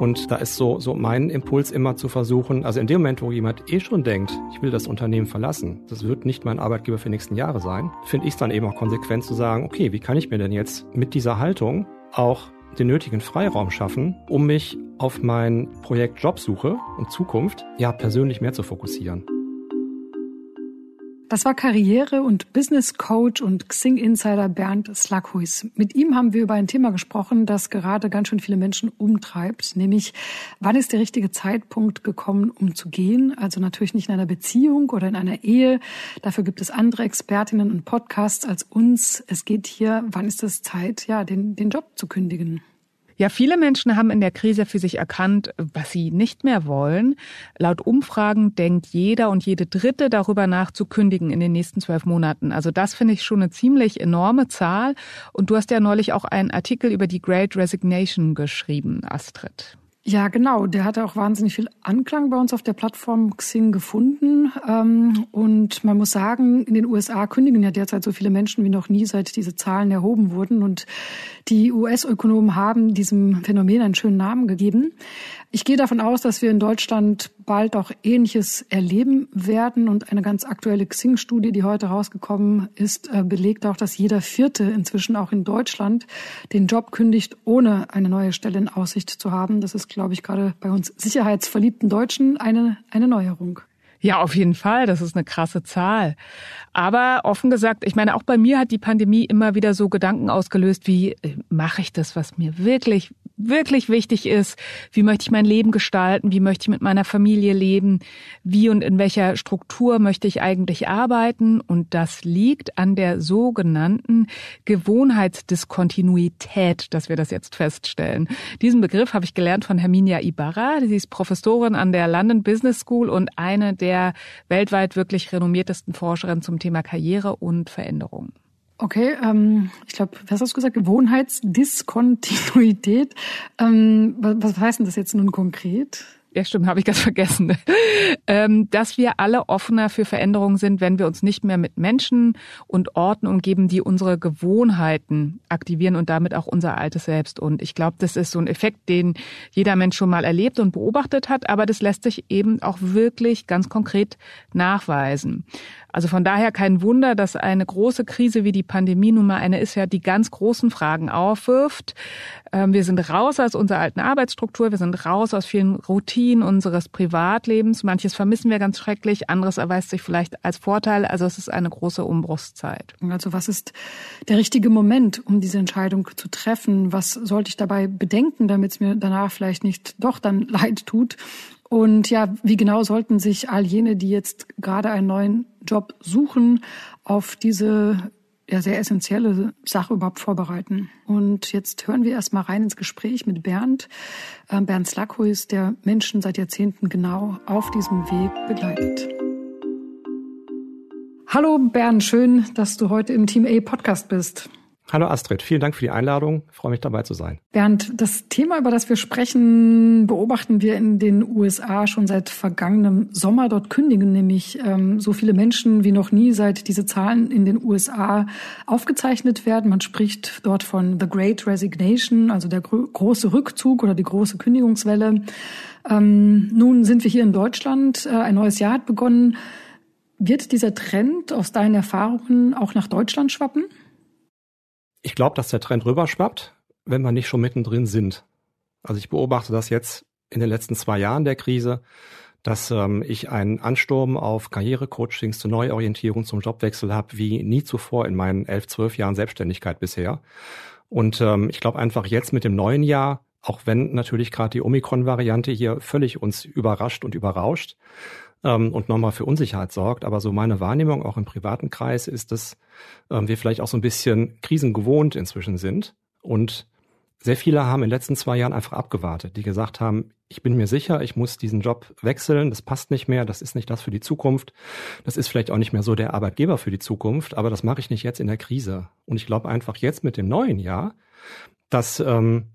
Und da ist so, so mein Impuls immer zu versuchen, also in dem Moment, wo jemand eh schon denkt, ich will das Unternehmen verlassen, das wird nicht mein Arbeitgeber für die nächsten Jahre sein, finde ich es dann eben auch konsequent zu sagen, okay, wie kann ich mir denn jetzt mit dieser Haltung auch den nötigen Freiraum schaffen, um mich auf mein Projekt Jobsuche und Zukunft ja persönlich mehr zu fokussieren. Das war Karriere- und Business Coach und Xing Insider Bernd Slakhuis. Mit ihm haben wir über ein Thema gesprochen, das gerade ganz schön viele Menschen umtreibt, nämlich wann ist der richtige Zeitpunkt gekommen, um zu gehen? Also natürlich nicht in einer Beziehung oder in einer Ehe. Dafür gibt es andere Expertinnen und Podcasts als uns. Es geht hier, wann ist es Zeit, ja, den, den Job zu kündigen? Ja, viele Menschen haben in der Krise für sich erkannt, was sie nicht mehr wollen. Laut Umfragen denkt jeder und jede Dritte darüber nach zu kündigen in den nächsten zwölf Monaten. Also das finde ich schon eine ziemlich enorme Zahl. Und du hast ja neulich auch einen Artikel über die Great Resignation geschrieben, Astrid. Ja, genau. Der hatte auch wahnsinnig viel Anklang bei uns auf der Plattform Xing gefunden. Ähm, und man muss sagen, in den USA kündigen ja derzeit so viele Menschen wie noch nie, seit diese Zahlen erhoben wurden. Und die US-Ökonomen haben diesem Phänomen einen schönen Namen gegeben. Ich gehe davon aus, dass wir in Deutschland bald auch Ähnliches erleben werden. Und eine ganz aktuelle Xing-Studie, die heute rausgekommen ist, äh, belegt auch, dass jeder Vierte inzwischen auch in Deutschland den Job kündigt, ohne eine neue Stelle in Aussicht zu haben. Das ist, glaube ich, gerade bei uns sicherheitsverliebten Deutschen eine, eine Neuerung. Ja, auf jeden Fall. Das ist eine krasse Zahl. Aber offen gesagt, ich meine, auch bei mir hat die Pandemie immer wieder so Gedanken ausgelöst, wie äh, mache ich das, was mir wirklich wirklich wichtig ist, wie möchte ich mein Leben gestalten, wie möchte ich mit meiner Familie leben, wie und in welcher Struktur möchte ich eigentlich arbeiten. Und das liegt an der sogenannten Gewohnheitsdiskontinuität, dass wir das jetzt feststellen. Diesen Begriff habe ich gelernt von Herminia Ibarra. Sie ist Professorin an der London Business School und eine der weltweit wirklich renommiertesten Forscherinnen zum Thema Karriere und Veränderung. Okay, ähm, ich glaube, was hast du gesagt? Gewohnheitsdiskontinuität. Ähm, was, was heißt denn das jetzt nun konkret? Ja, stimmt, habe ich ganz vergessen. Ähm, dass wir alle offener für Veränderungen sind, wenn wir uns nicht mehr mit Menschen und Orten umgeben, die unsere Gewohnheiten aktivieren und damit auch unser altes Selbst. Und ich glaube, das ist so ein Effekt, den jeder Mensch schon mal erlebt und beobachtet hat, aber das lässt sich eben auch wirklich ganz konkret nachweisen. Also von daher kein Wunder, dass eine große Krise wie die Pandemie nun mal eine ist, ja die ganz großen Fragen aufwirft. Ähm, wir sind raus aus unserer alten Arbeitsstruktur, wir sind raus aus vielen Routinen unseres Privatlebens. Manches vermissen wir ganz schrecklich, anderes erweist sich vielleicht als Vorteil. Also es ist eine große Umbruchszeit. Also was ist der richtige Moment, um diese Entscheidung zu treffen? Was sollte ich dabei bedenken, damit es mir danach vielleicht nicht doch dann leid tut? Und ja, wie genau sollten sich all jene, die jetzt gerade einen neuen Job suchen, auf diese ja, sehr essentielle Sache überhaupt vorbereiten. Und jetzt hören wir erstmal rein ins Gespräch mit Bernd. Ähm, Bernd Slakhuis, der Menschen seit Jahrzehnten genau auf diesem Weg begleitet. Hallo Bernd, schön, dass du heute im Team A Podcast bist. Hallo Astrid, vielen Dank für die Einladung. Ich freue mich dabei zu sein. Bernd, das Thema, über das wir sprechen, beobachten wir in den USA schon seit vergangenem Sommer. Dort kündigen nämlich ähm, so viele Menschen wie noch nie, seit diese Zahlen in den USA aufgezeichnet werden. Man spricht dort von The Great Resignation, also der gro große Rückzug oder die große Kündigungswelle. Ähm, nun sind wir hier in Deutschland. Äh, ein neues Jahr hat begonnen. Wird dieser Trend aus deinen Erfahrungen auch nach Deutschland schwappen? Ich glaube, dass der Trend rüberschwappt, wenn wir nicht schon mittendrin sind. Also ich beobachte das jetzt in den letzten zwei Jahren der Krise, dass ähm, ich einen Ansturm auf Karrierecoachings zur Neuorientierung, zum Jobwechsel habe, wie nie zuvor in meinen elf, zwölf Jahren Selbstständigkeit bisher. Und ähm, ich glaube einfach jetzt mit dem neuen Jahr, auch wenn natürlich gerade die Omikron-Variante hier völlig uns überrascht und überrauscht, ähm, und nochmal für Unsicherheit sorgt. Aber so meine Wahrnehmung auch im privaten Kreis ist, dass ähm, wir vielleicht auch so ein bisschen krisengewohnt inzwischen sind. Und sehr viele haben in den letzten zwei Jahren einfach abgewartet, die gesagt haben, ich bin mir sicher, ich muss diesen Job wechseln, das passt nicht mehr, das ist nicht das für die Zukunft, das ist vielleicht auch nicht mehr so der Arbeitgeber für die Zukunft, aber das mache ich nicht jetzt in der Krise. Und ich glaube einfach jetzt mit dem neuen Jahr, dass ähm,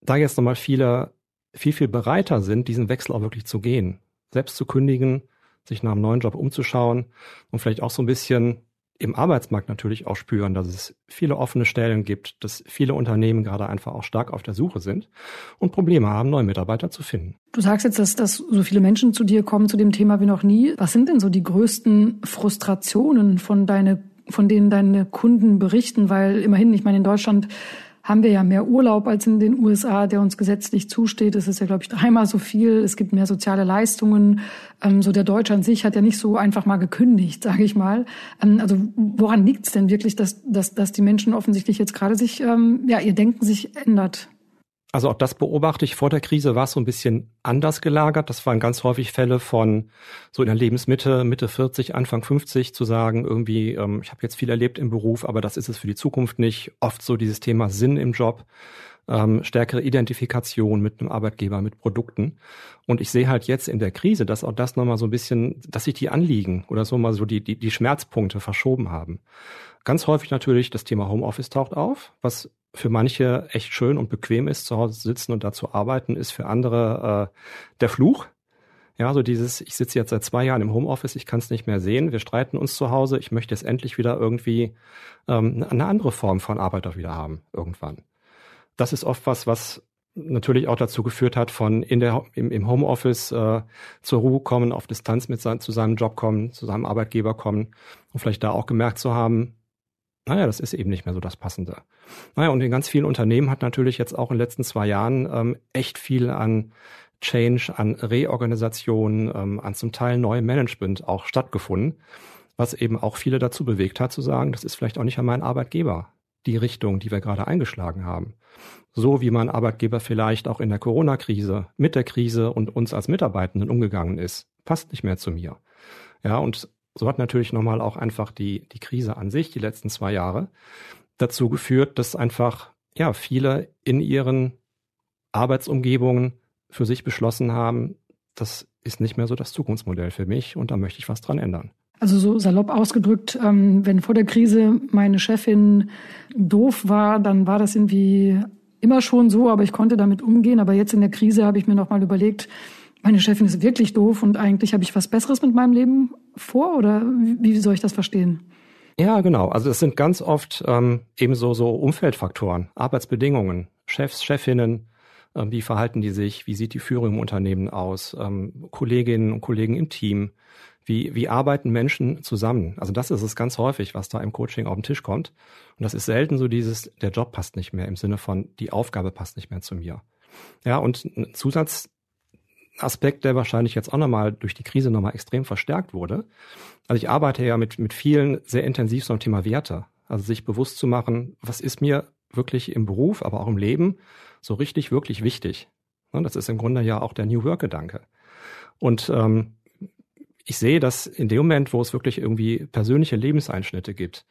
da jetzt nochmal viele viel, viel bereiter sind, diesen Wechsel auch wirklich zu gehen selbst zu kündigen, sich nach einem neuen Job umzuschauen und vielleicht auch so ein bisschen im Arbeitsmarkt natürlich auch spüren, dass es viele offene Stellen gibt, dass viele Unternehmen gerade einfach auch stark auf der Suche sind und Probleme haben, neue Mitarbeiter zu finden. Du sagst jetzt, dass, dass so viele Menschen zu dir kommen zu dem Thema wie noch nie. Was sind denn so die größten Frustrationen von deine, von denen deine Kunden berichten? Weil immerhin, ich meine, in Deutschland haben wir ja mehr Urlaub als in den USA, der uns gesetzlich zusteht. Es ist ja, glaube ich, dreimal so viel. Es gibt mehr soziale Leistungen. Ähm, so der Deutsche an sich hat ja nicht so einfach mal gekündigt, sage ich mal. Ähm, also woran liegt es denn wirklich, dass, dass, dass die Menschen offensichtlich jetzt gerade sich, ähm, ja, ihr Denken sich ändert? Also auch das beobachte ich. Vor der Krise war es so ein bisschen anders gelagert. Das waren ganz häufig Fälle von so in der Lebensmitte, Mitte 40, Anfang 50 zu sagen, irgendwie, ähm, ich habe jetzt viel erlebt im Beruf, aber das ist es für die Zukunft nicht. Oft so dieses Thema Sinn im Job, ähm, stärkere Identifikation mit einem Arbeitgeber, mit Produkten. Und ich sehe halt jetzt in der Krise, dass auch das nochmal so ein bisschen, dass sich die Anliegen oder so mal so die, die, die Schmerzpunkte verschoben haben. Ganz häufig natürlich das Thema Homeoffice taucht auf, was für manche echt schön und bequem ist, zu Hause zu sitzen und da zu arbeiten, ist für andere äh, der Fluch. Ja, so dieses, ich sitze jetzt seit zwei Jahren im Homeoffice, ich kann es nicht mehr sehen, wir streiten uns zu Hause, ich möchte jetzt endlich wieder irgendwie ähm, eine andere Form von Arbeit auch wieder haben, irgendwann. Das ist oft was, was natürlich auch dazu geführt hat, von in der im, im Homeoffice äh, zur Ruhe kommen, auf Distanz mit sein, zu seinem Job kommen, zu seinem Arbeitgeber kommen und vielleicht da auch gemerkt zu haben, naja, das ist eben nicht mehr so das Passende. Naja, und in ganz vielen Unternehmen hat natürlich jetzt auch in den letzten zwei Jahren ähm, echt viel an Change, an Reorganisation, ähm, an zum Teil neuem Management auch stattgefunden, was eben auch viele dazu bewegt hat zu sagen, das ist vielleicht auch nicht an meinen Arbeitgeber die Richtung, die wir gerade eingeschlagen haben. So wie mein Arbeitgeber vielleicht auch in der Corona-Krise, mit der Krise und uns als Mitarbeitenden umgegangen ist, passt nicht mehr zu mir. Ja, und so hat natürlich nochmal auch einfach die, die Krise an sich, die letzten zwei Jahre, dazu geführt, dass einfach, ja, viele in ihren Arbeitsumgebungen für sich beschlossen haben, das ist nicht mehr so das Zukunftsmodell für mich und da möchte ich was dran ändern. Also so salopp ausgedrückt, ähm, wenn vor der Krise meine Chefin doof war, dann war das irgendwie immer schon so, aber ich konnte damit umgehen. Aber jetzt in der Krise habe ich mir nochmal überlegt, meine Chefin ist wirklich doof und eigentlich habe ich was Besseres mit meinem Leben vor oder wie soll ich das verstehen? Ja, genau. Also es sind ganz oft ähm, ebenso so Umfeldfaktoren, Arbeitsbedingungen, Chefs, Chefinnen, ähm, wie verhalten die sich, wie sieht die Führung im Unternehmen aus, ähm, Kolleginnen und Kollegen im Team, wie, wie arbeiten Menschen zusammen. Also das ist es ganz häufig, was da im Coaching auf den Tisch kommt. Und das ist selten so dieses, der Job passt nicht mehr im Sinne von, die Aufgabe passt nicht mehr zu mir. Ja, und ein Zusatz, Aspekt, der wahrscheinlich jetzt auch nochmal durch die Krise nochmal extrem verstärkt wurde. Also ich arbeite ja mit, mit vielen sehr intensiv zum Thema Werte. Also sich bewusst zu machen, was ist mir wirklich im Beruf, aber auch im Leben so richtig, wirklich wichtig. Und das ist im Grunde ja auch der New Work-Gedanke. Und ähm, ich sehe, dass in dem Moment, wo es wirklich irgendwie persönliche Lebenseinschnitte gibt,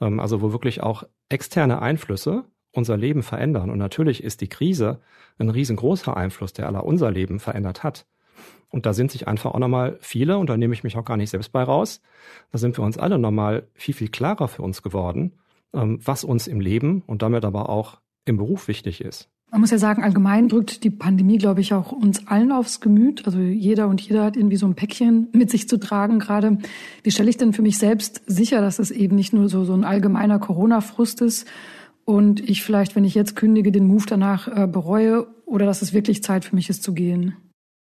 ähm, also wo wirklich auch externe Einflüsse unser Leben verändern. Und natürlich ist die Krise ein riesengroßer Einfluss, der aller unser Leben verändert hat. Und da sind sich einfach auch nochmal viele, und da nehme ich mich auch gar nicht selbst bei raus, da sind wir uns alle nochmal viel, viel klarer für uns geworden, ähm, was uns im Leben und damit aber auch im Beruf wichtig ist. Man muss ja sagen, allgemein drückt die Pandemie, glaube ich, auch uns allen aufs Gemüt. Also jeder und jeder hat irgendwie so ein Päckchen mit sich zu tragen gerade. Wie stelle ich denn für mich selbst sicher, dass es eben nicht nur so, so ein allgemeiner Corona-Frust ist, und ich vielleicht, wenn ich jetzt kündige, den Move danach äh, bereue oder dass es wirklich Zeit für mich ist zu gehen?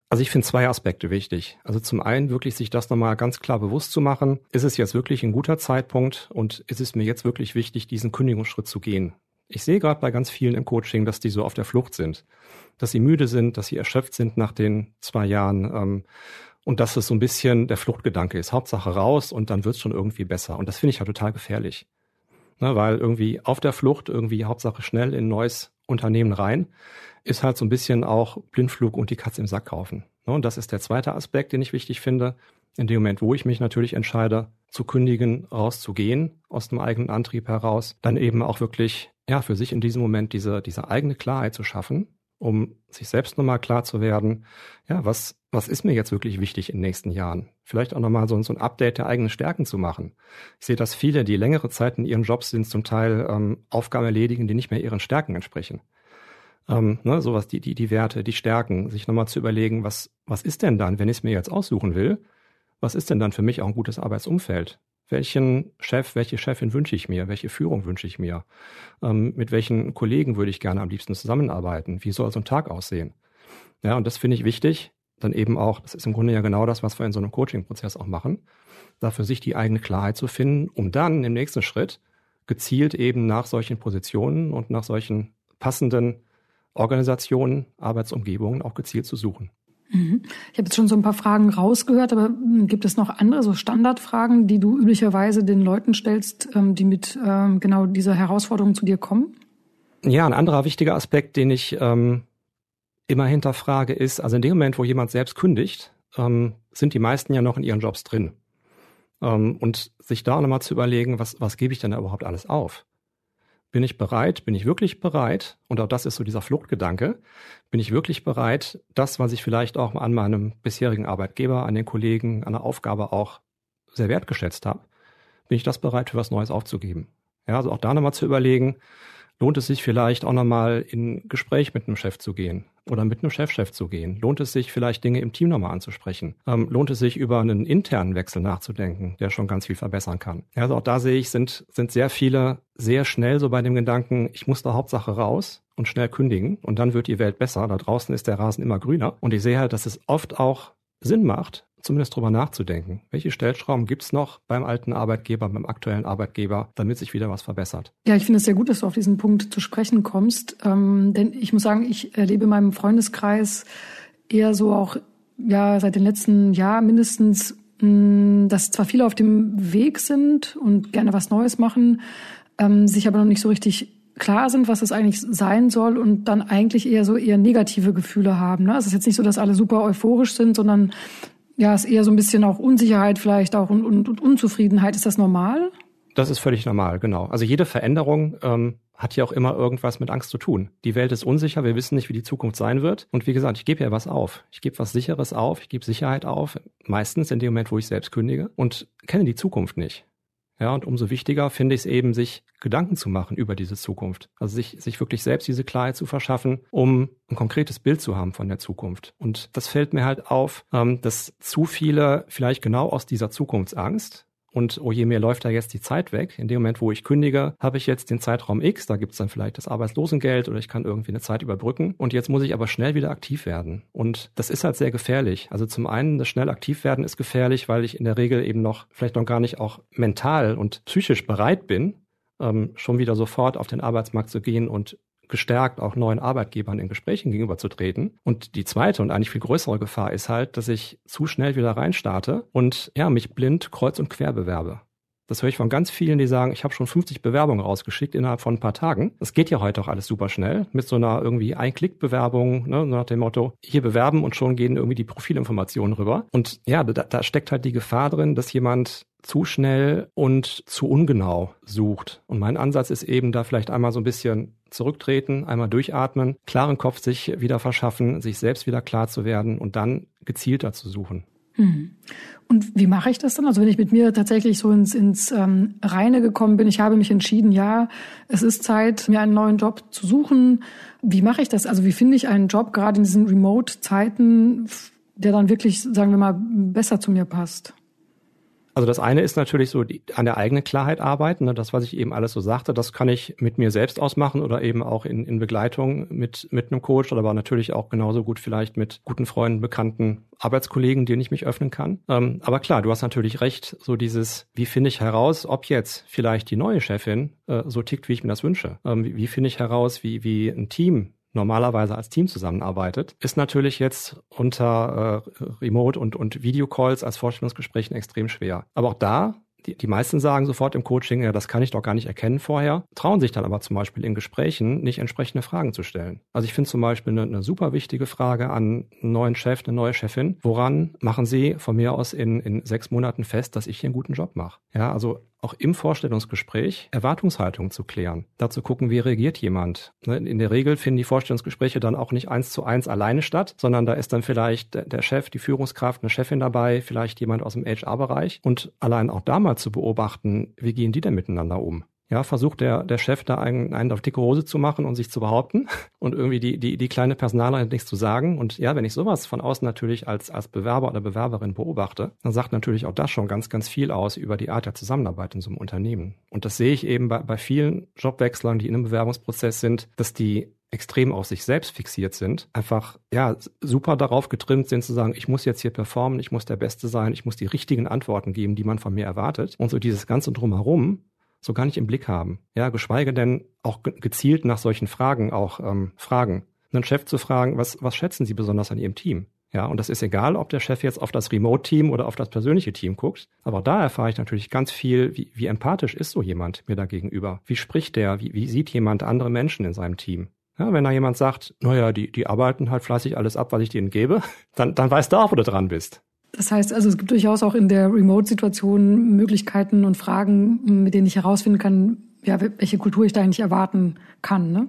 Also ich finde zwei Aspekte wichtig. Also zum einen wirklich sich das nochmal ganz klar bewusst zu machen. Ist es jetzt wirklich ein guter Zeitpunkt und ist es mir jetzt wirklich wichtig, diesen Kündigungsschritt zu gehen? Ich sehe gerade bei ganz vielen im Coaching, dass die so auf der Flucht sind, dass sie müde sind, dass sie erschöpft sind nach den zwei Jahren ähm, und dass es so ein bisschen der Fluchtgedanke ist. Hauptsache raus und dann wird es schon irgendwie besser. Und das finde ich ja total gefährlich ne, weil irgendwie auf der Flucht, irgendwie Hauptsache schnell in ein neues Unternehmen rein, ist halt so ein bisschen auch Blindflug und die Katze im Sack kaufen. Ne, und das ist der zweite Aspekt, den ich wichtig finde. In dem Moment, wo ich mich natürlich entscheide, zu kündigen, rauszugehen, aus dem eigenen Antrieb heraus, dann eben auch wirklich, ja, für sich in diesem Moment diese, diese eigene Klarheit zu schaffen, um sich selbst nochmal klar zu werden, ja, was, was ist mir jetzt wirklich wichtig in den nächsten Jahren? Vielleicht auch nochmal so, so ein Update der eigenen Stärken zu machen. Ich sehe, dass viele, die längere Zeit in ihren Jobs sind, zum Teil ähm, Aufgaben erledigen, die nicht mehr ihren Stärken entsprechen. Ähm, ne, sowas, die, die, die Werte, die Stärken, sich nochmal zu überlegen, was, was ist denn dann, wenn ich es mir jetzt aussuchen will, was ist denn dann für mich auch ein gutes Arbeitsumfeld? Welchen Chef, welche Chefin wünsche ich mir, welche Führung wünsche ich mir, ähm, mit welchen Kollegen würde ich gerne am liebsten zusammenarbeiten, wie soll so ein Tag aussehen. Ja, und das finde ich wichtig, dann eben auch, das ist im Grunde ja genau das, was wir in so einem Coaching-Prozess auch machen, dafür sich die eigene Klarheit zu finden, um dann im nächsten Schritt gezielt eben nach solchen Positionen und nach solchen passenden Organisationen, Arbeitsumgebungen auch gezielt zu suchen. Mhm. Ich habe jetzt schon so ein paar Fragen rausgehört, aber hm, gibt es noch andere so Standardfragen, die du üblicherweise den Leuten stellst, ähm, die mit ähm, genau dieser Herausforderung zu dir kommen? Ja, ein anderer wichtiger Aspekt, den ich ähm, immer hinterfrage, ist, also in dem Moment, wo jemand selbst kündigt, ähm, sind die meisten ja noch in ihren Jobs drin. Ähm, und sich da nochmal zu überlegen, was, was gebe ich denn da überhaupt alles auf? Bin ich bereit, bin ich wirklich bereit, und auch das ist so dieser Fluchtgedanke, bin ich wirklich bereit, das, was ich vielleicht auch an meinem bisherigen Arbeitgeber, an den Kollegen, an der Aufgabe auch sehr wertgeschätzt habe, bin ich das bereit, für was Neues aufzugeben? Ja, also auch da nochmal zu überlegen, lohnt es sich vielleicht auch nochmal in Gespräch mit einem Chef zu gehen? oder mit einem Chefchef -Chef zu gehen? Lohnt es sich vielleicht Dinge im Team nochmal anzusprechen? Ähm, lohnt es sich über einen internen Wechsel nachzudenken, der schon ganz viel verbessern kann? Also auch da sehe ich, sind, sind sehr viele sehr schnell so bei dem Gedanken, ich muss da Hauptsache raus und schnell kündigen und dann wird die Welt besser. Da draußen ist der Rasen immer grüner. Und ich sehe halt, dass es oft auch Sinn macht, zumindest drüber nachzudenken. Welche Stellschrauben gibt's noch beim alten Arbeitgeber, beim aktuellen Arbeitgeber, damit sich wieder was verbessert? Ja, ich finde es sehr gut, dass du auf diesen Punkt zu sprechen kommst. Ähm, denn ich muss sagen, ich erlebe in meinem Freundeskreis eher so auch, ja, seit den letzten Jahren mindestens, mh, dass zwar viele auf dem Weg sind und gerne was Neues machen, ähm, sich aber noch nicht so richtig klar sind, was es eigentlich sein soll und dann eigentlich eher so eher negative Gefühle haben. Ne? Es ist jetzt nicht so, dass alle super euphorisch sind, sondern ja, ist eher so ein bisschen auch Unsicherheit vielleicht auch und, und, und Unzufriedenheit. Ist das normal? Das ist völlig normal, genau. Also jede Veränderung ähm, hat ja auch immer irgendwas mit Angst zu tun. Die Welt ist unsicher, wir wissen nicht, wie die Zukunft sein wird. Und wie gesagt, ich gebe ja was auf. Ich gebe was Sicheres auf, ich gebe Sicherheit auf, meistens in dem Moment, wo ich selbst kündige und kenne die Zukunft nicht. Ja, und umso wichtiger finde ich es eben, sich Gedanken zu machen über diese Zukunft. Also sich, sich wirklich selbst diese Klarheit zu verschaffen, um ein konkretes Bild zu haben von der Zukunft. Und das fällt mir halt auf, ähm, dass zu viele vielleicht genau aus dieser Zukunftsangst und oh je, mir läuft da jetzt die Zeit weg. In dem Moment, wo ich kündige, habe ich jetzt den Zeitraum X, da gibt's dann vielleicht das Arbeitslosengeld oder ich kann irgendwie eine Zeit überbrücken. Und jetzt muss ich aber schnell wieder aktiv werden. Und das ist halt sehr gefährlich. Also zum einen, das schnell aktiv werden ist gefährlich, weil ich in der Regel eben noch vielleicht noch gar nicht auch mental und psychisch bereit bin, ähm, schon wieder sofort auf den Arbeitsmarkt zu gehen und gestärkt auch neuen Arbeitgebern in Gesprächen gegenüberzutreten. Und die zweite und eigentlich viel größere Gefahr ist halt, dass ich zu schnell wieder reinstarte und ja, mich blind kreuz und quer bewerbe. Das höre ich von ganz vielen, die sagen, ich habe schon 50 Bewerbungen rausgeschickt innerhalb von ein paar Tagen. Das geht ja heute auch alles super schnell mit so einer irgendwie Ein-Klick-Bewerbung, ne, nach dem Motto, hier bewerben und schon gehen irgendwie die Profilinformationen rüber. Und ja, da, da steckt halt die Gefahr drin, dass jemand zu schnell und zu ungenau sucht. Und mein Ansatz ist eben da vielleicht einmal so ein bisschen zurücktreten, einmal durchatmen, klaren Kopf sich wieder verschaffen, sich selbst wieder klar zu werden und dann gezielter zu suchen. Hm. Und wie mache ich das dann? Also wenn ich mit mir tatsächlich so ins, ins ähm, Reine gekommen bin, ich habe mich entschieden, ja, es ist Zeit, mir einen neuen Job zu suchen. Wie mache ich das? Also wie finde ich einen Job gerade in diesen Remote-Zeiten, der dann wirklich, sagen wir mal, besser zu mir passt? Also das eine ist natürlich so die, an der eigenen Klarheit arbeiten. Ne? Das, was ich eben alles so sagte, das kann ich mit mir selbst ausmachen oder eben auch in, in Begleitung mit, mit einem Coach oder aber natürlich auch genauso gut vielleicht mit guten Freunden, Bekannten, Arbeitskollegen, denen ich mich öffnen kann. Ähm, aber klar, du hast natürlich recht, so dieses, wie finde ich heraus, ob jetzt vielleicht die neue Chefin äh, so tickt, wie ich mir das wünsche. Ähm, wie, wie finde ich heraus, wie, wie ein Team normalerweise als Team zusammenarbeitet, ist natürlich jetzt unter äh, Remote- und, und Videocalls als Vorstellungsgesprächen extrem schwer. Aber auch da die, die meisten sagen sofort im Coaching, ja, das kann ich doch gar nicht erkennen vorher, trauen sich dann aber zum Beispiel in Gesprächen nicht entsprechende Fragen zu stellen. Also ich finde zum Beispiel eine, eine super wichtige Frage an einen neuen Chef, eine neue Chefin, woran machen Sie von mir aus in, in sechs Monaten fest, dass ich hier einen guten Job mache? Ja, also auch im Vorstellungsgespräch Erwartungshaltung zu klären. Dazu gucken, wie reagiert jemand. Ne, in der Regel finden die Vorstellungsgespräche dann auch nicht eins zu eins alleine statt, sondern da ist dann vielleicht der Chef, die Führungskraft, eine Chefin dabei, vielleicht jemand aus dem HR-Bereich. Und allein auch da mal zu beobachten, wie gehen die denn miteinander um? Ja, versucht der, der Chef da einen, einen auf dicke Hose zu machen und sich zu behaupten und irgendwie die, die, die kleine Personalerin nichts zu sagen. Und ja, wenn ich sowas von außen natürlich als, als Bewerber oder Bewerberin beobachte, dann sagt natürlich auch das schon ganz, ganz viel aus über die Art der Zusammenarbeit in so einem Unternehmen. Und das sehe ich eben bei, bei vielen Jobwechslern, die in einem Bewerbungsprozess sind, dass die extrem auf sich selbst fixiert sind, einfach ja super darauf getrimmt sind zu sagen, ich muss jetzt hier performen, ich muss der Beste sein, ich muss die richtigen Antworten geben, die man von mir erwartet und so dieses ganze drumherum so gar nicht im Blick haben. Ja, geschweige denn auch gezielt nach solchen Fragen auch ähm, fragen. Einen Chef zu fragen, was, was schätzen Sie besonders an Ihrem Team? Ja, und das ist egal, ob der Chef jetzt auf das Remote-Team oder auf das persönliche Team guckt. Aber da erfahre ich natürlich ganz viel, wie, wie empathisch ist so jemand mir da gegenüber? Wie spricht der? Wie, wie sieht jemand andere Menschen in seinem Team? Ja, wenn da jemand sagt, naja, die, die arbeiten halt fleißig alles ab, was ich denen gebe, dann, dann weißt du auch, wo du dran bist. Das heißt also, es gibt durchaus auch in der Remote-Situation Möglichkeiten und Fragen, mit denen ich herausfinden kann, ja, welche Kultur ich da eigentlich erwarten kann. Ne?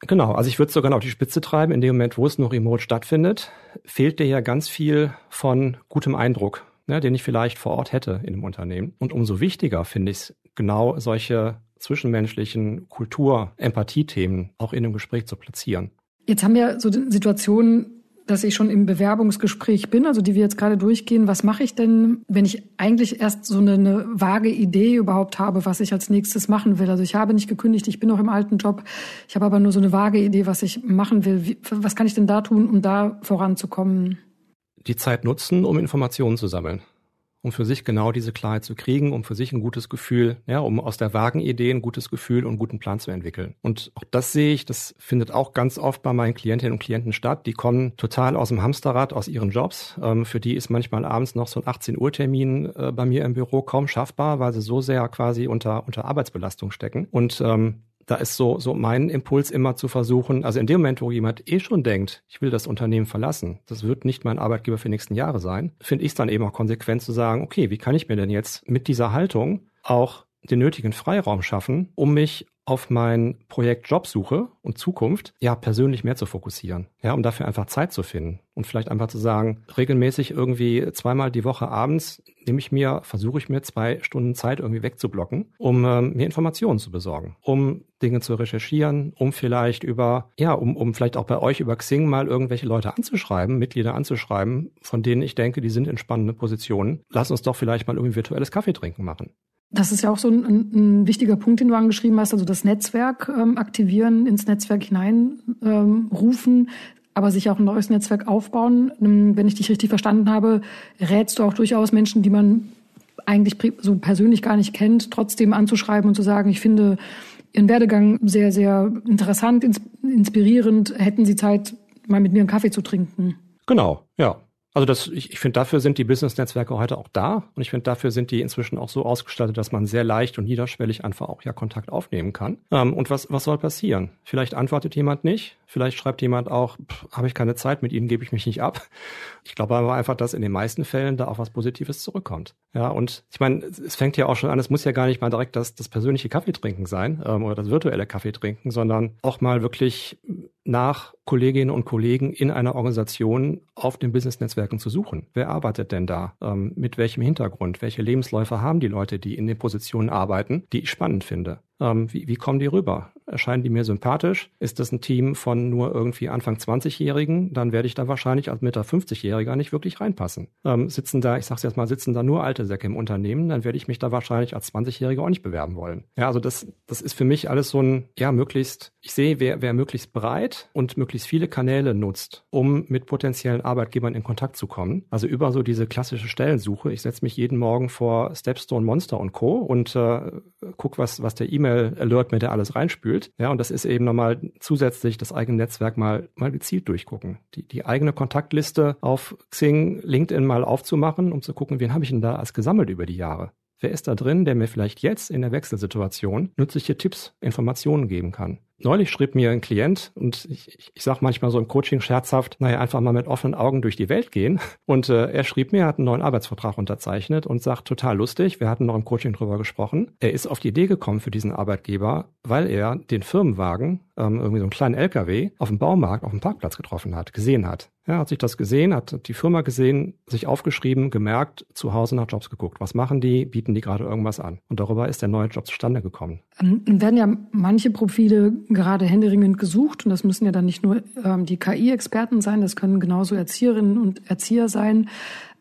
Genau, also ich würde es sogar noch auf die Spitze treiben. In dem Moment, wo es nur remote stattfindet, fehlt dir ja ganz viel von gutem Eindruck, ne, den ich vielleicht vor Ort hätte in einem Unternehmen. Und umso wichtiger finde ich es, genau solche zwischenmenschlichen Kultur-, Empathiethemen auch in einem Gespräch zu platzieren. Jetzt haben wir so Situationen, dass ich schon im Bewerbungsgespräch bin, also die wir jetzt gerade durchgehen. Was mache ich denn, wenn ich eigentlich erst so eine, eine, vage Idee überhaupt habe, was ich als nächstes machen will? Also ich habe nicht gekündigt, ich bin noch im alten Job. Ich habe aber nur so eine vage Idee, was ich machen will. Wie, was kann ich denn da tun, um da voranzukommen? Die Zeit nutzen, um Informationen zu sammeln um für sich genau diese Klarheit zu kriegen, um für sich ein gutes Gefühl, ja, um aus der vagen Idee ein gutes Gefühl und einen guten Plan zu entwickeln. Und auch das sehe ich, das findet auch ganz oft bei meinen Klientinnen und Klienten statt. Die kommen total aus dem Hamsterrad, aus ihren Jobs. Ähm, für die ist manchmal abends noch so ein 18 Uhr Termin äh, bei mir im Büro kaum schaffbar, weil sie so sehr quasi unter, unter Arbeitsbelastung stecken. Und ähm, da ist so, so mein Impuls immer zu versuchen, also in dem Moment, wo jemand eh schon denkt, ich will das Unternehmen verlassen, das wird nicht mein Arbeitgeber für die nächsten Jahre sein, finde ich es dann eben auch konsequent zu sagen, okay, wie kann ich mir denn jetzt mit dieser Haltung auch den nötigen Freiraum schaffen, um mich auf mein Projekt Jobsuche und Zukunft ja persönlich mehr zu fokussieren. Ja, um dafür einfach Zeit zu finden und vielleicht einfach zu sagen, regelmäßig irgendwie zweimal die Woche abends nehme ich mir, versuche ich mir zwei Stunden Zeit irgendwie wegzublocken, um ähm, mir Informationen zu besorgen, um Dinge zu recherchieren, um vielleicht über, ja, um, um vielleicht auch bei euch über Xing mal irgendwelche Leute anzuschreiben, Mitglieder anzuschreiben, von denen ich denke, die sind in spannenden Positionen. Lass uns doch vielleicht mal irgendwie virtuelles Kaffee trinken machen. Das ist ja auch so ein, ein, wichtiger Punkt, den du angeschrieben hast, also das Netzwerk ähm, aktivieren, ins Netzwerk hineinrufen, ähm, aber sich auch ein neues Netzwerk aufbauen. Ähm, wenn ich dich richtig verstanden habe, rätst du auch durchaus Menschen, die man eigentlich so persönlich gar nicht kennt, trotzdem anzuschreiben und zu sagen, ich finde Ihren Werdegang sehr, sehr interessant, inspirierend. Hätten Sie Zeit, mal mit mir einen Kaffee zu trinken? Genau, ja. Also das, ich, ich finde, dafür sind die Business-Netzwerke heute auch da und ich finde, dafür sind die inzwischen auch so ausgestattet, dass man sehr leicht und niederschwellig einfach auch ja Kontakt aufnehmen kann. Ähm, und was, was soll passieren? Vielleicht antwortet jemand nicht, vielleicht schreibt jemand auch, habe ich keine Zeit, mit Ihnen gebe ich mich nicht ab. Ich glaube aber einfach, dass in den meisten Fällen da auch was Positives zurückkommt. Ja, und ich meine, es fängt ja auch schon an, es muss ja gar nicht mal direkt das, das persönliche Kaffeetrinken sein ähm, oder das virtuelle Kaffeetrinken, sondern auch mal wirklich nach Kolleginnen und Kollegen in einer Organisation auf den Business-Netzwerken zu suchen. Wer arbeitet denn da? Ähm, mit welchem Hintergrund? Welche Lebensläufe haben die Leute, die in den Positionen arbeiten, die ich spannend finde? Ähm, wie, wie kommen die rüber? Erscheinen die mir sympathisch? Ist das ein Team von nur irgendwie Anfang 20-Jährigen? Dann werde ich da wahrscheinlich als Mitte 50-Jähriger nicht wirklich reinpassen. Ähm, sitzen da, ich sag's jetzt mal, sitzen da nur alte Säcke im Unternehmen, dann werde ich mich da wahrscheinlich als 20-Jähriger auch nicht bewerben wollen. Ja, also das, das ist für mich alles so ein, ja, möglichst, ich sehe, wer, wer möglichst breit und möglichst viele Kanäle nutzt, um mit potenziellen Arbeitgebern in Kontakt zu kommen. Also über so diese klassische Stellensuche. Ich setze mich jeden Morgen vor Stepstone, Monster und Co. und äh, guck, was, was der E-Mail-Alert mir da alles reinspült. Ja, und das ist eben nochmal zusätzlich das eigene Netzwerk mal, mal gezielt durchgucken. Die, die eigene Kontaktliste auf Xing, LinkedIn mal aufzumachen, um zu gucken, wen habe ich denn da als gesammelt über die Jahre. Wer ist da drin, der mir vielleicht jetzt in der Wechselsituation nützliche Tipps, Informationen geben kann? Neulich schrieb mir ein Klient, und ich, ich, sage manchmal so im Coaching scherzhaft, naja, einfach mal mit offenen Augen durch die Welt gehen. Und äh, er schrieb mir, hat einen neuen Arbeitsvertrag unterzeichnet und sagt, total lustig, wir hatten noch im Coaching drüber gesprochen. Er ist auf die Idee gekommen für diesen Arbeitgeber, weil er den Firmenwagen, ähm, irgendwie so einen kleinen LKW, auf dem Baumarkt, auf dem Parkplatz getroffen hat, gesehen hat. Ja, hat sich das gesehen, hat die Firma gesehen, sich aufgeschrieben, gemerkt, zu Hause nach Jobs geguckt. Was machen die? Bieten die gerade irgendwas an? Und darüber ist der neue Job zustande gekommen. Ähm, werden ja manche Profile gerade händeringend gesucht und das müssen ja dann nicht nur ähm, die KI-Experten sein, das können genauso Erzieherinnen und Erzieher sein.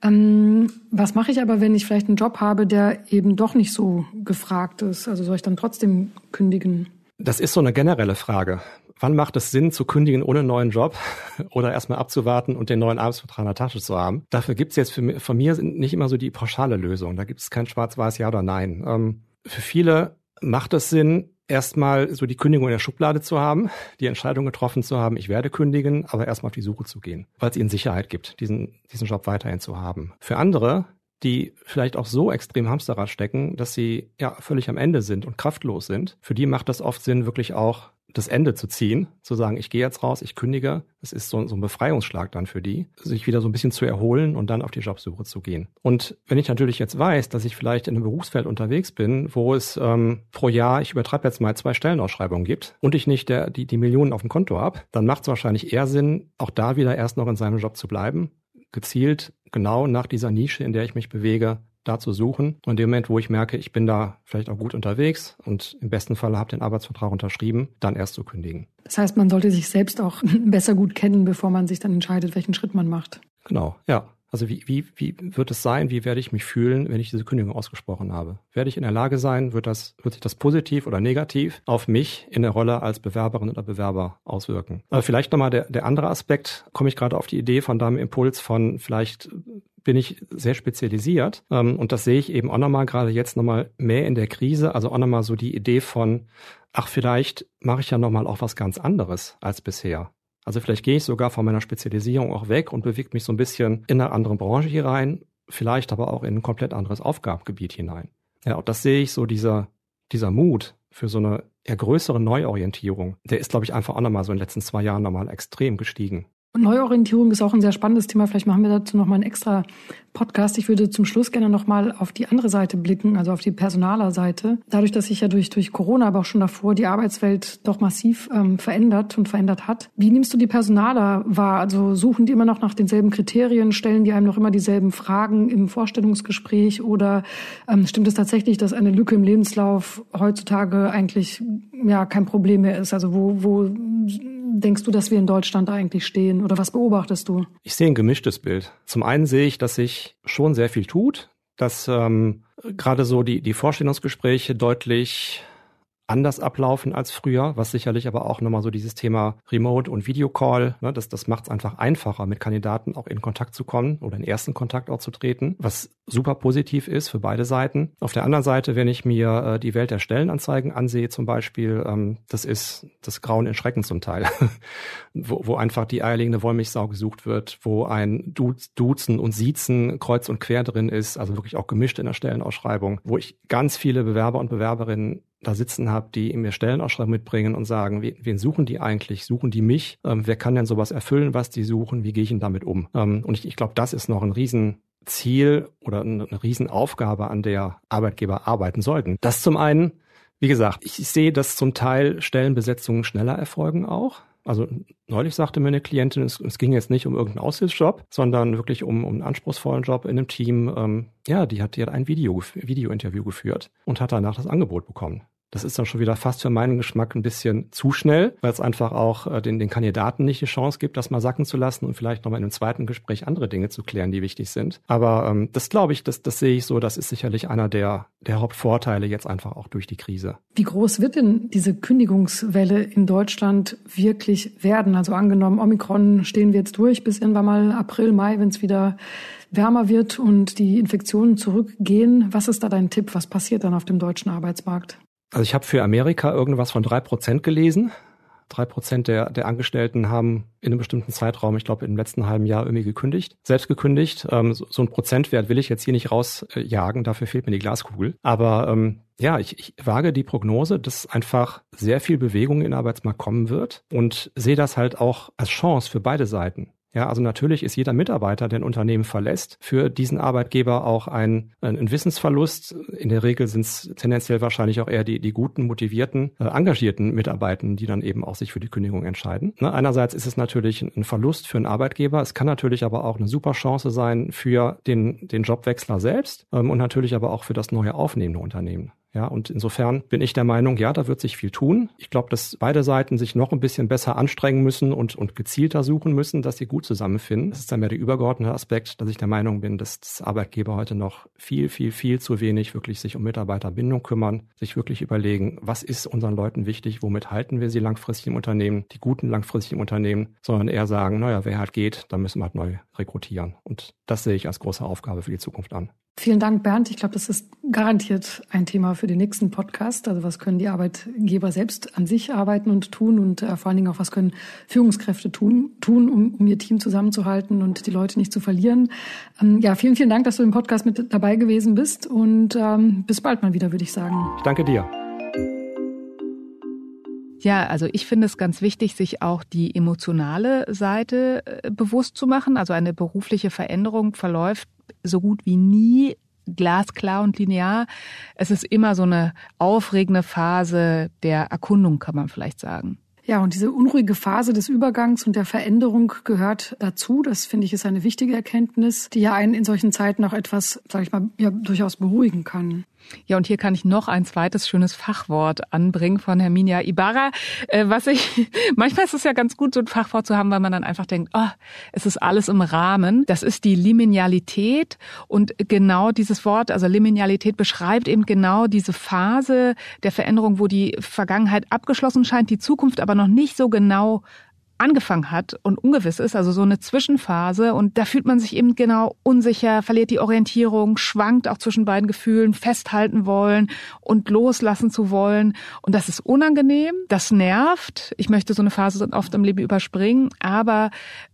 Ähm, was mache ich aber, wenn ich vielleicht einen Job habe, der eben doch nicht so gefragt ist? Also soll ich dann trotzdem kündigen? Das ist so eine generelle Frage wann macht es Sinn zu kündigen ohne neuen Job oder erstmal abzuwarten und den neuen Arbeitsvertrag in der Tasche zu haben? Dafür gibt es jetzt für, von mir nicht immer so die pauschale Lösung. Da gibt es kein schwarz-weiß Ja oder Nein. Ähm, für viele macht es Sinn, erstmal so die Kündigung in der Schublade zu haben, die Entscheidung getroffen zu haben, ich werde kündigen, aber erstmal auf die Suche zu gehen, weil es ihnen Sicherheit gibt, diesen, diesen Job weiterhin zu haben. Für andere die vielleicht auch so extrem Hamsterrad stecken, dass sie ja völlig am Ende sind und kraftlos sind. Für die macht das oft Sinn, wirklich auch das Ende zu ziehen, zu sagen, ich gehe jetzt raus, ich kündige. Das ist so, so ein Befreiungsschlag dann für die, sich wieder so ein bisschen zu erholen und dann auf die Jobsuche zu gehen. Und wenn ich natürlich jetzt weiß, dass ich vielleicht in einem Berufsfeld unterwegs bin, wo es ähm, pro Jahr, ich übertreibe jetzt mal zwei Stellenausschreibungen gibt und ich nicht der, die, die Millionen auf dem Konto habe, dann macht es wahrscheinlich eher Sinn, auch da wieder erst noch in seinem Job zu bleiben, gezielt genau nach dieser Nische, in der ich mich bewege, da zu suchen. Und in dem Moment, wo ich merke, ich bin da vielleicht auch gut unterwegs und im besten Fall habe den Arbeitsvertrag unterschrieben, dann erst zu kündigen. Das heißt, man sollte sich selbst auch besser gut kennen, bevor man sich dann entscheidet, welchen Schritt man macht. Genau, ja. Also wie, wie, wie wird es sein, wie werde ich mich fühlen, wenn ich diese Kündigung ausgesprochen habe? Werde ich in der Lage sein, wird, das, wird sich das positiv oder negativ auf mich in der Rolle als Bewerberin oder Bewerber auswirken? Aber vielleicht nochmal der, der andere Aspekt, komme ich gerade auf die Idee von deinem Impuls von vielleicht bin ich sehr spezialisiert. Ähm, und das sehe ich eben auch nochmal gerade jetzt nochmal mehr in der Krise. Also auch nochmal so die Idee von, ach, vielleicht mache ich ja nochmal auch was ganz anderes als bisher. Also vielleicht gehe ich sogar von meiner Spezialisierung auch weg und bewege mich so ein bisschen in eine andere Branche hier rein, vielleicht aber auch in ein komplett anderes Aufgabengebiet hinein. Ja, und das sehe ich so dieser, dieser Mut für so eine eher größere Neuorientierung, der ist, glaube ich, einfach auch nochmal so in den letzten zwei Jahren nochmal extrem gestiegen. Neuorientierung ist auch ein sehr spannendes Thema. Vielleicht machen wir dazu noch mal einen extra Podcast. Ich würde zum Schluss gerne noch mal auf die andere Seite blicken, also auf die Personalerseite. Dadurch, dass sich ja durch, durch Corona, aber auch schon davor die Arbeitswelt doch massiv ähm, verändert und verändert hat. Wie nimmst du die Personaler wahr? Also suchen die immer noch nach denselben Kriterien? Stellen die einem noch immer dieselben Fragen im Vorstellungsgespräch? Oder ähm, stimmt es tatsächlich, dass eine Lücke im Lebenslauf heutzutage eigentlich ja kein Problem mehr ist? Also wo, wo denkst du, dass wir in Deutschland eigentlich stehen oder was beobachtest du? Ich sehe ein gemischtes Bild. Zum einen sehe ich, dass sich schon sehr viel tut, dass ähm, gerade so die, die Vorstellungsgespräche deutlich anders ablaufen als früher, was sicherlich aber auch nochmal so dieses Thema Remote und Videocall, ne, das, das macht es einfach einfacher, mit Kandidaten auch in Kontakt zu kommen oder in ersten Kontakt auch zu treten, was super positiv ist für beide Seiten. Auf der anderen Seite, wenn ich mir äh, die Welt der Stellenanzeigen ansehe zum Beispiel, ähm, das ist das Grauen in Schrecken zum Teil, wo, wo einfach die eierlegende Wollmilchsau gesucht wird, wo ein Duzen und Siezen kreuz und quer drin ist, also wirklich auch gemischt in der Stellenausschreibung, wo ich ganz viele Bewerber und Bewerberinnen da sitzen habe, die mir Stellenausschreibung mitbringen und sagen, wen, suchen die eigentlich? Suchen die mich? Ähm, wer kann denn sowas erfüllen, was die suchen? Wie gehe ich denn damit um? Ähm, und ich, ich glaube, das ist noch ein riesen Ziel oder eine Riesenaufgabe, an der Arbeitgeber arbeiten sollten. Das zum einen, wie gesagt, ich sehe, dass zum Teil Stellenbesetzungen schneller erfolgen auch. Also neulich sagte mir eine Klientin, es, es ging jetzt nicht um irgendeinen Aushilfsjob, sondern wirklich um, um einen anspruchsvollen Job in einem Team. Ähm, ja, die hat, die ein Video, Video-Interview geführt und hat danach das Angebot bekommen. Das ist dann schon wieder fast für meinen Geschmack ein bisschen zu schnell, weil es einfach auch äh, den, den Kandidaten nicht die Chance gibt, das mal sacken zu lassen und vielleicht nochmal in einem zweiten Gespräch andere Dinge zu klären, die wichtig sind. Aber ähm, das glaube ich, das, das sehe ich so, das ist sicherlich einer der, der Hauptvorteile jetzt einfach auch durch die Krise. Wie groß wird denn diese Kündigungswelle in Deutschland wirklich werden? Also angenommen, Omikron stehen wir jetzt durch bis irgendwann mal April, Mai, wenn es wieder wärmer wird und die Infektionen zurückgehen. Was ist da dein Tipp? Was passiert dann auf dem deutschen Arbeitsmarkt? Also ich habe für Amerika irgendwas von drei Prozent gelesen. Drei Prozent der, der Angestellten haben in einem bestimmten Zeitraum, ich glaube im letzten halben Jahr irgendwie gekündigt, selbst gekündigt. Ähm, so, so ein Prozentwert will ich jetzt hier nicht rausjagen, dafür fehlt mir die Glaskugel. Aber ähm, ja, ich, ich wage die Prognose, dass einfach sehr viel Bewegung in den Arbeitsmarkt kommen wird und sehe das halt auch als Chance für beide Seiten. Ja, also natürlich ist jeder Mitarbeiter, der ein Unternehmen verlässt, für diesen Arbeitgeber auch ein, ein Wissensverlust. In der Regel sind es tendenziell wahrscheinlich auch eher die, die guten, motivierten, äh, engagierten Mitarbeitenden, die dann eben auch sich für die Kündigung entscheiden. Ne? Einerseits ist es natürlich ein Verlust für einen Arbeitgeber. Es kann natürlich aber auch eine super Chance sein für den, den Jobwechsler selbst ähm, und natürlich aber auch für das neue aufnehmende Unternehmen. Ja, und insofern bin ich der Meinung, ja, da wird sich viel tun. Ich glaube, dass beide Seiten sich noch ein bisschen besser anstrengen müssen und, und gezielter suchen müssen, dass sie gut zusammenfinden. Das ist dann mehr der übergeordnete Aspekt, dass ich der Meinung bin, dass das Arbeitgeber heute noch viel, viel, viel zu wenig wirklich sich um Mitarbeiterbindung kümmern, sich wirklich überlegen, was ist unseren Leuten wichtig, womit halten wir sie langfristig im Unternehmen, die guten langfristig im Unternehmen, sondern eher sagen, naja, wer halt geht, dann müssen wir halt neu rekrutieren. Und das sehe ich als große Aufgabe für die Zukunft an. Vielen Dank, Bernd. Ich glaube, das ist garantiert ein Thema für den nächsten Podcast. Also was können die Arbeitgeber selbst an sich arbeiten und tun und äh, vor allen Dingen auch, was können Führungskräfte tun, tun um, um ihr Team zusammenzuhalten und die Leute nicht zu verlieren. Ähm, ja, vielen, vielen Dank, dass du im Podcast mit dabei gewesen bist und ähm, bis bald mal wieder, würde ich sagen. Ich danke dir. Ja, also ich finde es ganz wichtig, sich auch die emotionale Seite äh, bewusst zu machen. Also eine berufliche Veränderung verläuft so gut wie nie glasklar und linear. Es ist immer so eine aufregende Phase der Erkundung, kann man vielleicht sagen. Ja, und diese unruhige Phase des Übergangs und der Veränderung gehört dazu. Das finde ich ist eine wichtige Erkenntnis, die ja einen in solchen Zeiten auch etwas, sage ich mal, ja, durchaus beruhigen kann. Ja, und hier kann ich noch ein zweites schönes Fachwort anbringen von Herminia Ibarra, äh, was ich, manchmal ist es ja ganz gut, so ein Fachwort zu haben, weil man dann einfach denkt, oh, es ist alles im Rahmen. Das ist die Liminalität und genau dieses Wort, also Liminalität beschreibt eben genau diese Phase der Veränderung, wo die Vergangenheit abgeschlossen scheint, die Zukunft aber noch nicht so genau angefangen hat und ungewiss ist, also so eine Zwischenphase und da fühlt man sich eben genau unsicher, verliert die Orientierung, schwankt auch zwischen beiden Gefühlen, festhalten wollen und loslassen zu wollen und das ist unangenehm, das nervt. Ich möchte so eine Phase oft im Leben überspringen, aber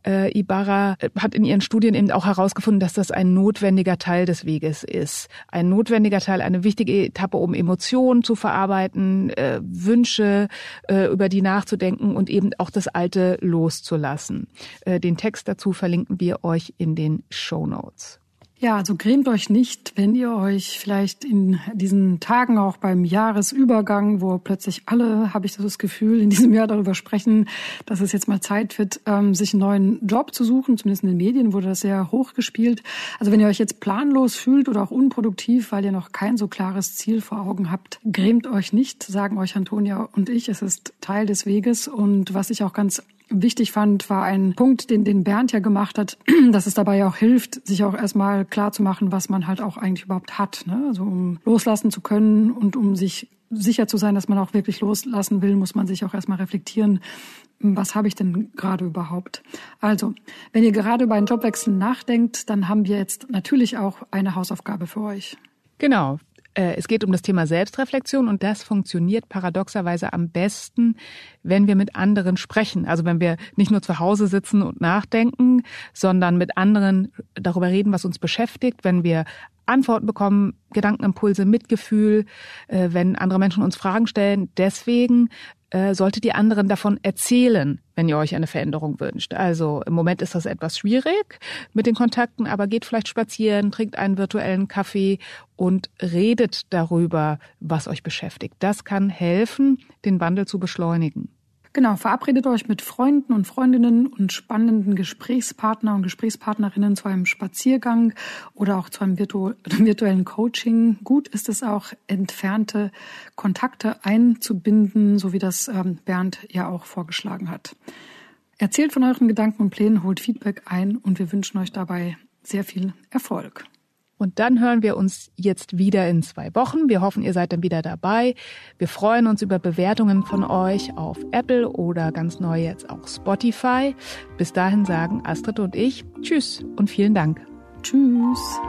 äh, Ibarra hat in ihren Studien eben auch herausgefunden, dass das ein notwendiger Teil des Weges ist, ein notwendiger Teil, eine wichtige Etappe, um Emotionen zu verarbeiten, äh, Wünsche äh, über die nachzudenken und eben auch das alte loszulassen. Äh, den Text dazu verlinken wir euch in den Show Notes. Ja, also grämt euch nicht, wenn ihr euch vielleicht in diesen Tagen auch beim Jahresübergang, wo plötzlich alle, habe ich das Gefühl, in diesem Jahr darüber sprechen, dass es jetzt mal Zeit wird, ähm, sich einen neuen Job zu suchen. Zumindest in den Medien wurde das sehr hoch gespielt. Also wenn ihr euch jetzt planlos fühlt oder auch unproduktiv, weil ihr noch kein so klares Ziel vor Augen habt, grämt euch nicht, sagen euch Antonia und ich. Es ist Teil des Weges. Und was ich auch ganz wichtig fand, war ein Punkt, den, den Bernd ja gemacht hat, dass es dabei auch hilft, sich auch erstmal klar zu machen, was man halt auch eigentlich überhaupt hat. Ne? Also um loslassen zu können und um sich sicher zu sein, dass man auch wirklich loslassen will, muss man sich auch erstmal reflektieren, was habe ich denn gerade überhaupt? Also, wenn ihr gerade über einen Jobwechsel nachdenkt, dann haben wir jetzt natürlich auch eine Hausaufgabe für euch. Genau. Äh, es geht um das Thema Selbstreflexion und das funktioniert paradoxerweise am besten, wenn wir mit anderen sprechen. Also wenn wir nicht nur zu Hause sitzen und nachdenken, sondern mit anderen darüber reden, was uns beschäftigt, wenn wir Antworten bekommen, Gedankenimpulse, Mitgefühl, äh, wenn andere Menschen uns Fragen stellen. Deswegen äh, solltet ihr anderen davon erzählen, wenn ihr euch eine Veränderung wünscht. Also im Moment ist das etwas schwierig mit den Kontakten, aber geht vielleicht spazieren, trinkt einen virtuellen Kaffee und redet darüber, was euch beschäftigt. Das kann helfen, den Wandel zu beschleunigen. Genau, verabredet euch mit Freunden und Freundinnen und spannenden Gesprächspartner und Gesprächspartnerinnen zu einem Spaziergang oder auch zu einem virtu virtuellen Coaching. Gut ist es auch, entfernte Kontakte einzubinden, so wie das ähm, Bernd ja auch vorgeschlagen hat. Erzählt von euren Gedanken und Plänen, holt Feedback ein und wir wünschen euch dabei sehr viel Erfolg. Und dann hören wir uns jetzt wieder in zwei Wochen. Wir hoffen, ihr seid dann wieder dabei. Wir freuen uns über Bewertungen von euch auf Apple oder ganz neu jetzt auch Spotify. Bis dahin sagen Astrid und ich Tschüss und vielen Dank. Tschüss.